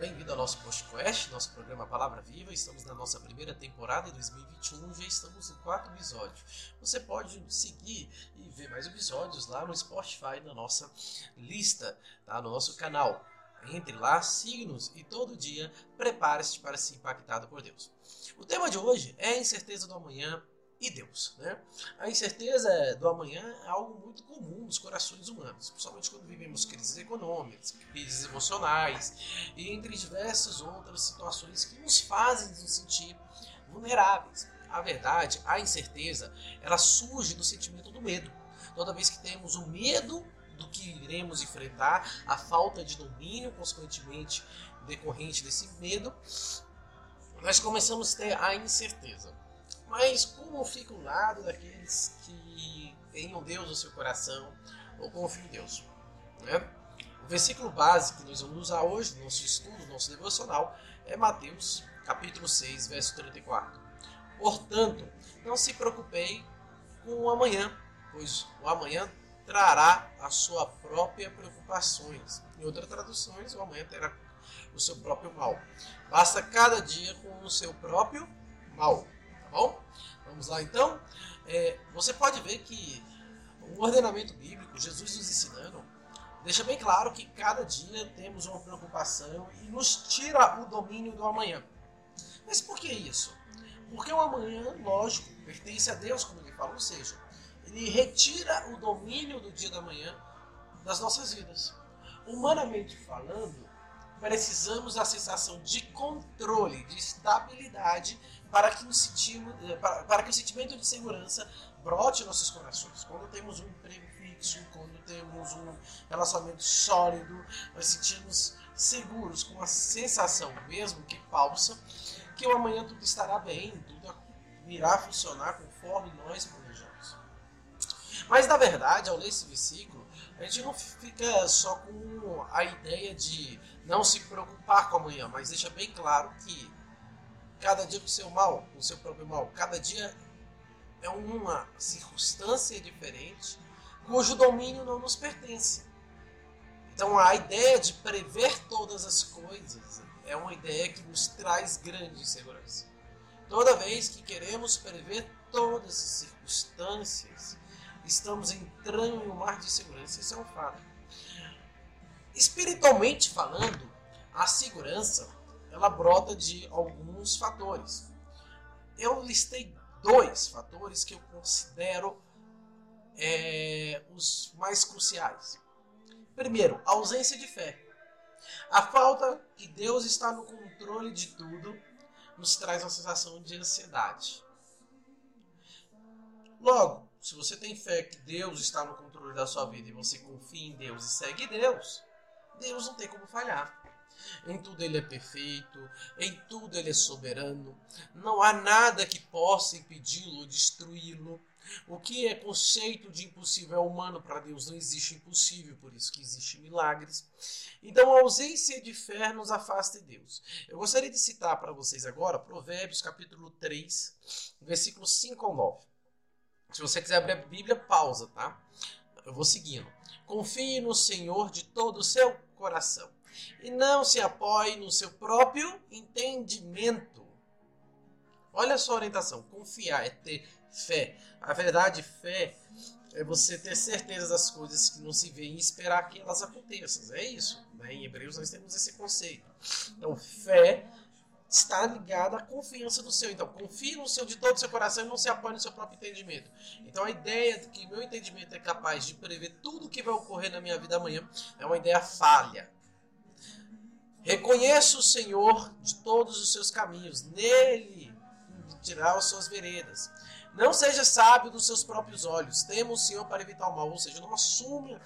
Bem-vindo ao nosso podcast, nosso programa Palavra Viva. Estamos na nossa primeira temporada em 2021, já estamos no quarto episódio. Você pode seguir e ver mais episódios lá no Spotify, na nossa lista, tá? no nosso canal. Entre lá, siga-nos e todo dia prepare-se para ser impactado por Deus. O tema de hoje é a incerteza do amanhã e Deus. Né? A incerteza do amanhã é algo muito comum nos corações humanos, principalmente quando vivemos crises econômicas, crises emocionais e entre diversas outras situações que nos fazem nos sentir vulneráveis. A verdade, a incerteza, ela surge do sentimento do medo. Toda vez que temos o medo do que iremos enfrentar, a falta de domínio, consequentemente decorrente desse medo, nós começamos a ter a incerteza. Mas como fica o lado daqueles que tenham Deus no seu coração ou confiam em Deus? Né? O versículo base que nós vamos usar hoje no nosso estudo, no nosso devocional, é Mateus, capítulo 6, verso 34. Portanto, não se preocupei com o amanhã, pois o amanhã trará a sua própria preocupações. Em outras traduções, o amanhã terá o seu próprio mal. Basta cada dia com o seu próprio mal bom? Vamos lá então. É, você pode ver que o ordenamento bíblico, Jesus nos ensinando, deixa bem claro que cada dia temos uma preocupação e nos tira o domínio do amanhã. Mas por que isso? Porque o amanhã, lógico, pertence a Deus, como ele fala, ou seja, ele retira o domínio do dia da manhã das nossas vidas. Humanamente falando, precisamos da sensação de controle, de estabilidade para que, sentimos, eh, para, para que o sentimento de segurança brote em nossos corações. Quando temos um emprego fixo, quando temos um relacionamento sólido, nós sentimos seguros, com a sensação, mesmo que falsa, que o amanhã tudo estará bem, tudo irá funcionar conforme nós planejamos. Mas na verdade, ao ler esse versículo, a gente não fica só com a ideia de não se preocupar com amanhã, mas deixa bem claro que cada dia com o seu mal, com o seu próprio mal. Cada dia é uma circunstância diferente cujo domínio não nos pertence. Então a ideia de prever todas as coisas é uma ideia que nos traz grande insegurança. Toda vez que queremos prever todas as circunstâncias, estamos entrando em um mar de insegurança. Isso é um fato. Espiritualmente falando, a segurança ela brota de alguns fatores. Eu listei dois fatores que eu considero é, os mais cruciais. Primeiro, a ausência de fé. A falta que Deus está no controle de tudo nos traz uma sensação de ansiedade. Logo, se você tem fé que Deus está no controle da sua vida e você confia em Deus e segue Deus, Deus não tem como falhar. Em tudo ele é perfeito, em tudo ele é soberano. Não há nada que possa impedi-lo ou destruí-lo. O que é conceito de impossível é humano para Deus, não existe impossível, por isso que existem milagres. Então a ausência de fé nos afasta de Deus. Eu gostaria de citar para vocês agora Provérbios capítulo 3, versículos 5 ao 9. Se você quiser abrir a Bíblia, pausa, tá? Eu vou seguindo. Confie no Senhor de todo o seu coração e não se apoie no seu próprio entendimento. Olha a orientação: confiar é ter fé. A verdade, fé é você ter certeza das coisas que não se vê e esperar que elas aconteçam. É isso. Né? Em Hebreus nós temos esse conceito. Então, fé está ligada à confiança no seu. Então, confie no seu de todo o seu coração e não se apoie no seu próprio entendimento. Então, a ideia de que meu entendimento é capaz de prever tudo o que vai ocorrer na minha vida amanhã é uma ideia falha. Reconheça o Senhor de todos os seus caminhos, nele tirar as suas veredas. Não seja sábio dos seus próprios olhos, tema o Senhor para evitar o mal, ou seja, não assume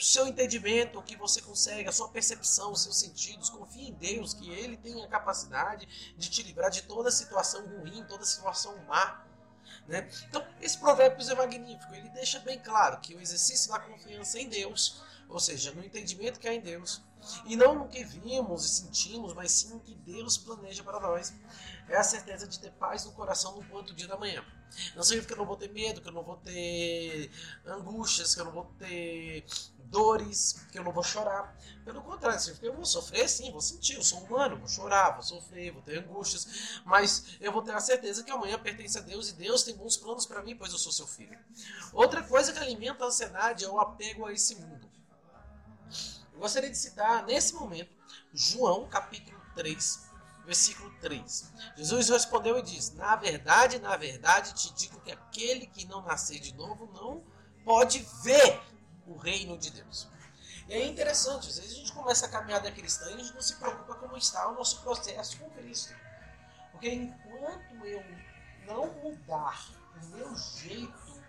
o seu entendimento, o que você consegue, a sua percepção, os seus sentidos. Confie em Deus, que Ele tem a capacidade de te livrar de toda situação ruim, toda situação má. Né? Então, esse provérbio é magnífico. Ele deixa bem claro que o exercício da confiança em Deus, ou seja, no entendimento que há em Deus, e não no que vimos e sentimos, mas sim no que Deus planeja para nós. É a certeza de ter paz no coração no quanto dia da manhã. Não significa que eu não vou ter medo, que eu não vou ter angústias, que eu não vou ter dores, que eu não vou chorar. Pelo contrário, que eu vou sofrer sim, vou sentir, eu sou humano, vou chorar, vou sofrer, vou ter angústias, mas eu vou ter a certeza que amanhã pertence a Deus e Deus tem bons planos para mim, pois eu sou seu filho. Outra coisa que alimenta a ansiedade é o apego a esse mundo. Eu gostaria de citar nesse momento João capítulo 3, versículo 3. Jesus respondeu e diz: Na verdade, na verdade te digo que aquele que não nascer de novo não pode ver o reino de Deus. E é interessante, às vezes a gente começa a caminhada cristã e a gente não se preocupa como está o nosso processo com Cristo. Porque enquanto eu não mudar o meu jeito,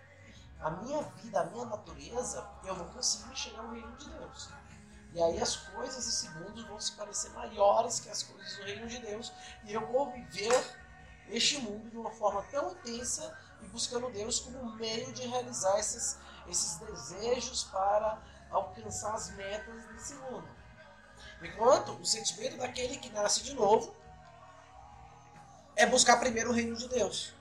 a minha vida, a minha natureza, eu não consigo enxergar o reino de Deus. E aí as coisas desse mundo vão se parecer maiores que as coisas do reino de Deus. E eu vou viver este mundo de uma forma tão intensa e buscando Deus como meio de realizar esses, esses desejos para alcançar as metas desse mundo. Enquanto o sentimento daquele que nasce de novo é buscar primeiro o reino de Deus.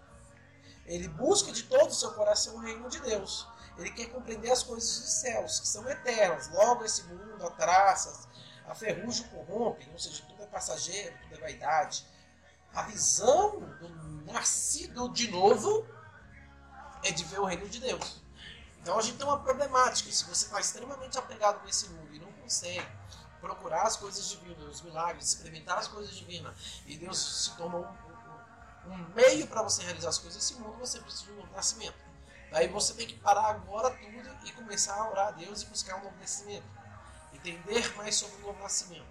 Ele busca de todo o seu coração o reino de Deus. Ele quer compreender as coisas dos céus, que são eternas. Logo, esse mundo, a traças, a ferrugem corrompe, ou seja, tudo é passageiro, tudo é vaidade. A visão do nascido de novo é de ver o reino de Deus. Então a gente tem uma problemática. Se você está extremamente apegado nesse mundo e não consegue procurar as coisas divinas, os milagres, experimentar as coisas divinas, e Deus se torna um, um meio para você realizar as coisas desse mundo, você precisa de um novo nascimento. Daí você tem que parar agora tudo e começar a orar a Deus e buscar um novo nascimento. Entender mais sobre o novo nascimento.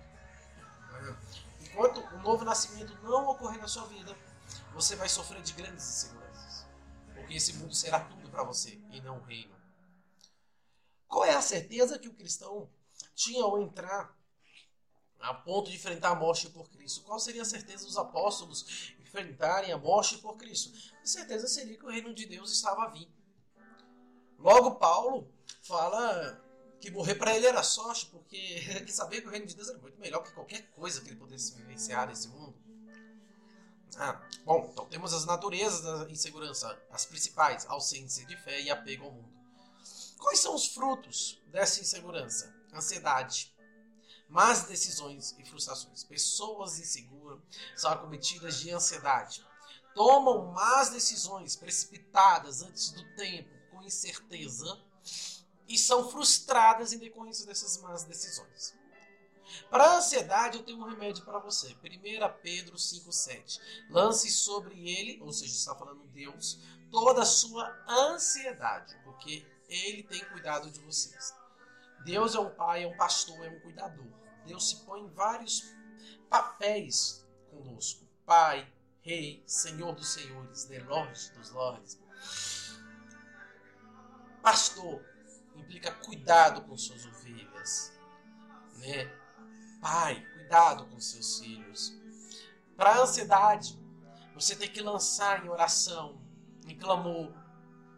Enquanto o novo nascimento não ocorrer na sua vida, você vai sofrer de grandes inseguranças. Porque esse mundo será tudo para você e não o reino. Qual é a certeza que o cristão tinha ao entrar a ponto de enfrentar a morte por Cristo? Qual seria a certeza dos apóstolos enfrentarem a morte por Cristo? A certeza seria que o reino de Deus estava a vir. Logo, Paulo fala que morrer para ele era sorte, porque ele sabia que o reino de Deus era muito melhor que qualquer coisa que ele pudesse vivenciar nesse mundo. Ah, bom, então temos as naturezas da insegurança, as principais, ausência de fé e apego ao mundo. Quais são os frutos dessa insegurança? Ansiedade, más decisões e frustrações. Pessoas inseguras são acometidas de ansiedade. Tomam más decisões precipitadas antes do tempo, com incerteza, e são frustradas em decorrência dessas más decisões. Para a ansiedade, eu tenho um remédio para você. 1 Pedro 5,7. Lance sobre ele, ou seja, está falando Deus, toda a sua ansiedade, porque ele tem cuidado de vocês. Deus é um pai, é um pastor, é um cuidador. Deus se põe em vários papéis conosco. Pai, Rei, Senhor dos Senhores, né? Lorde dos Lordes. Pastor implica cuidado com suas ovelhas. Né? Pai, cuidado com seus filhos. Para a ansiedade, você tem que lançar em oração, em clamor,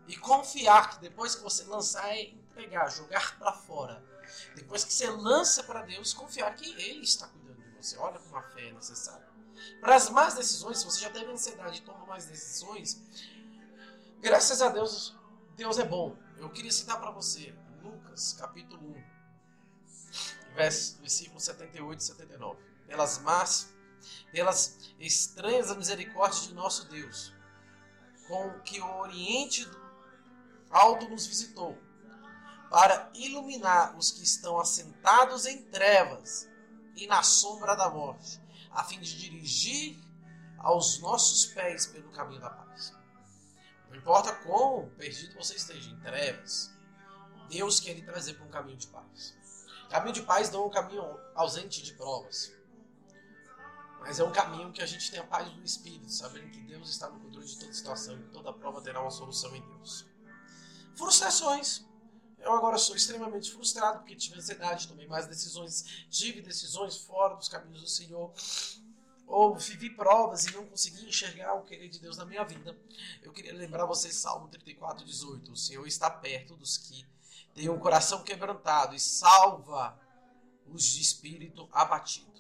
e confiar que depois que você lançar é entregar, jogar para fora. Depois que você lança para Deus, confiar que Ele está cuidando de você. Olha como a fé é necessária. Para as más decisões, se você já teve ansiedade e toma mais decisões, graças a Deus, Deus é bom. Eu queria citar para você Lucas, capítulo 1, versículo 78 e 79. Pelas más, pelas estranhas misericórdias de nosso Deus, com que o oriente do alto nos visitou, para iluminar os que estão assentados em trevas e na sombra da morte, a fim de dirigir aos nossos pés pelo caminho da paz. Não importa quão perdido você esteja em trevas, Deus quer lhe trazer para um caminho de paz. Caminho de paz não é um caminho ausente de provas, mas é um caminho que a gente tem a paz do Espírito, sabendo que Deus está no controle de toda situação e toda prova terá uma solução em Deus. Frustrações. Eu agora sou extremamente frustrado porque tive ansiedade, tomei mais decisões, tive decisões fora dos caminhos do Senhor, ou vivi provas e não consegui enxergar o querer de Deus na minha vida. Eu queria lembrar vocês Salmo 34, 18. O Senhor está perto dos que têm um coração quebrantado e salva os de espírito abatido.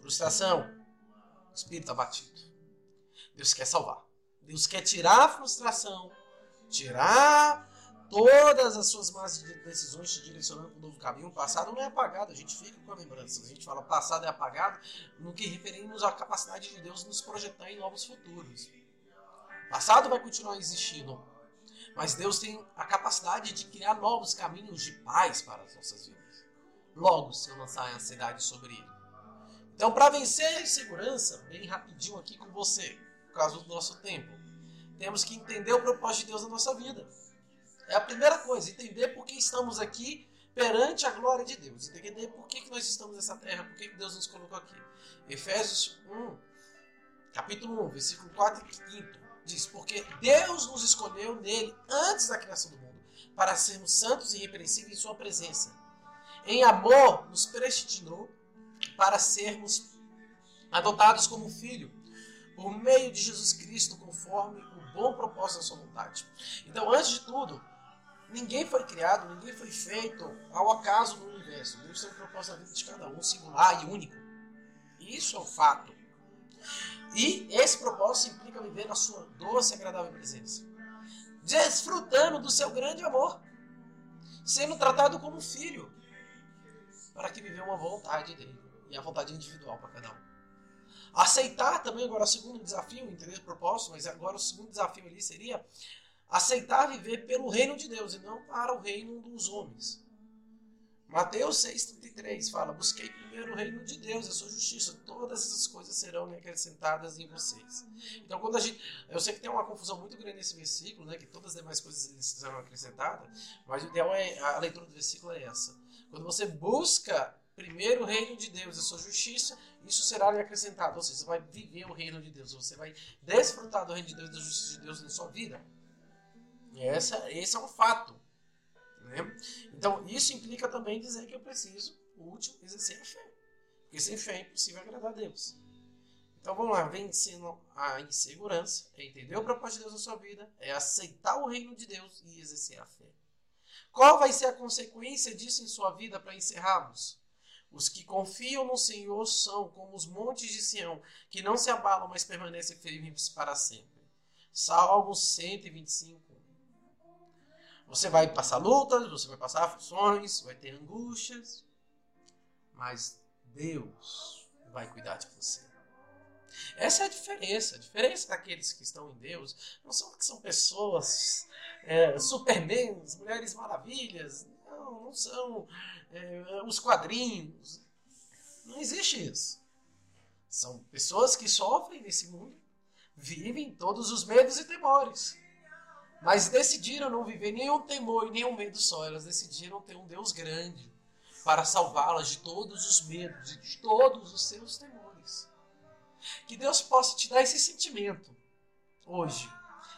Frustração, espírito abatido. Deus quer salvar. Deus quer tirar a frustração tirar todas as suas más decisões te direcionando para um novo caminho. O passado não é apagado, a gente fica com a lembrança. A gente fala passado é apagado no que referimos à capacidade de Deus nos projetar em novos futuros. O passado vai continuar existindo, mas Deus tem a capacidade de criar novos caminhos de paz para as nossas vidas. Logo, se eu lançar a ansiedade sobre ele. Então, para vencer a insegurança, bem rapidinho aqui com você, por causa do nosso tempo, temos que entender o propósito de Deus na nossa vida. É a primeira coisa, entender por que estamos aqui perante a glória de Deus. Entender por que, que nós estamos nessa terra, por que, que Deus nos colocou aqui. Efésios 1, capítulo 1, versículo 4 e 5 diz: Porque Deus nos escolheu nele antes da criação do mundo, para sermos santos e irrepreensíveis em Sua presença. Em amor, nos predestinou para sermos adotados como filho, por meio de Jesus Cristo, conforme bom propósito da Sua vontade. Então, antes de tudo, Ninguém foi criado, ninguém foi feito ao acaso no universo. Deus tem um propósito na vida de cada um, singular e único. Isso é um fato. E esse propósito implica viver na sua doce e agradável presença. Desfrutando do seu grande amor. Sendo tratado como filho. Para que viver uma vontade dele. E a vontade individual para cada um. Aceitar também agora o segundo desafio, entender o propósito, mas agora o segundo desafio ali seria aceitar viver pelo reino de Deus e não para o reino dos homens. Mateus 6,33 fala: Busquei primeiro o reino de Deus, a sua justiça, todas essas coisas serão acrescentadas em vocês. Então, quando a gente. Eu sei que tem uma confusão muito grande nesse versículo, né, que todas as demais coisas serão acrescentadas, mas o ideal é. A leitura do versículo é essa. Quando você busca primeiro o reino de Deus, a sua justiça, isso será lhe acrescentado. Ou seja, você vai viver o reino de Deus, você vai desfrutar do reino de Deus e da justiça de Deus na sua vida. Essa, esse é um fato. Né? Então, isso implica também dizer que eu preciso, o último, exercer a fé. Porque sem fé é impossível agradar a Deus. Então vamos lá, vencendo a insegurança, é entender o propósito de Deus na sua vida, é aceitar o reino de Deus e exercer a fé. Qual vai ser a consequência disso em sua vida para encerrarmos? Os que confiam no Senhor são como os montes de Sião, que não se abalam, mas permanecem firmes para sempre. Salmo 125, você vai passar lutas, você vai passar aflições, vai ter angústias, mas Deus vai cuidar de você. Essa é a diferença. A diferença daqueles que estão em Deus não são que são pessoas é, mulheres maravilhas. Não, não são é, os quadrinhos. Não existe isso. São pessoas que sofrem nesse mundo, vivem todos os medos e temores. Mas decidiram não viver nenhum temor e nenhum medo só. Elas decidiram ter um Deus grande para salvá-las de todos os medos e de todos os seus temores. Que Deus possa te dar esse sentimento hoje,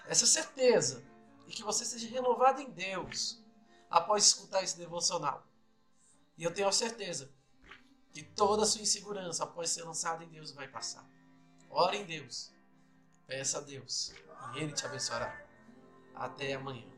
essa certeza, e que você seja renovado em Deus após escutar esse devocional. E eu tenho a certeza que toda a sua insegurança após ser lançada em Deus vai passar. Ore em Deus, peça a Deus e Ele te abençoará. Até amanhã.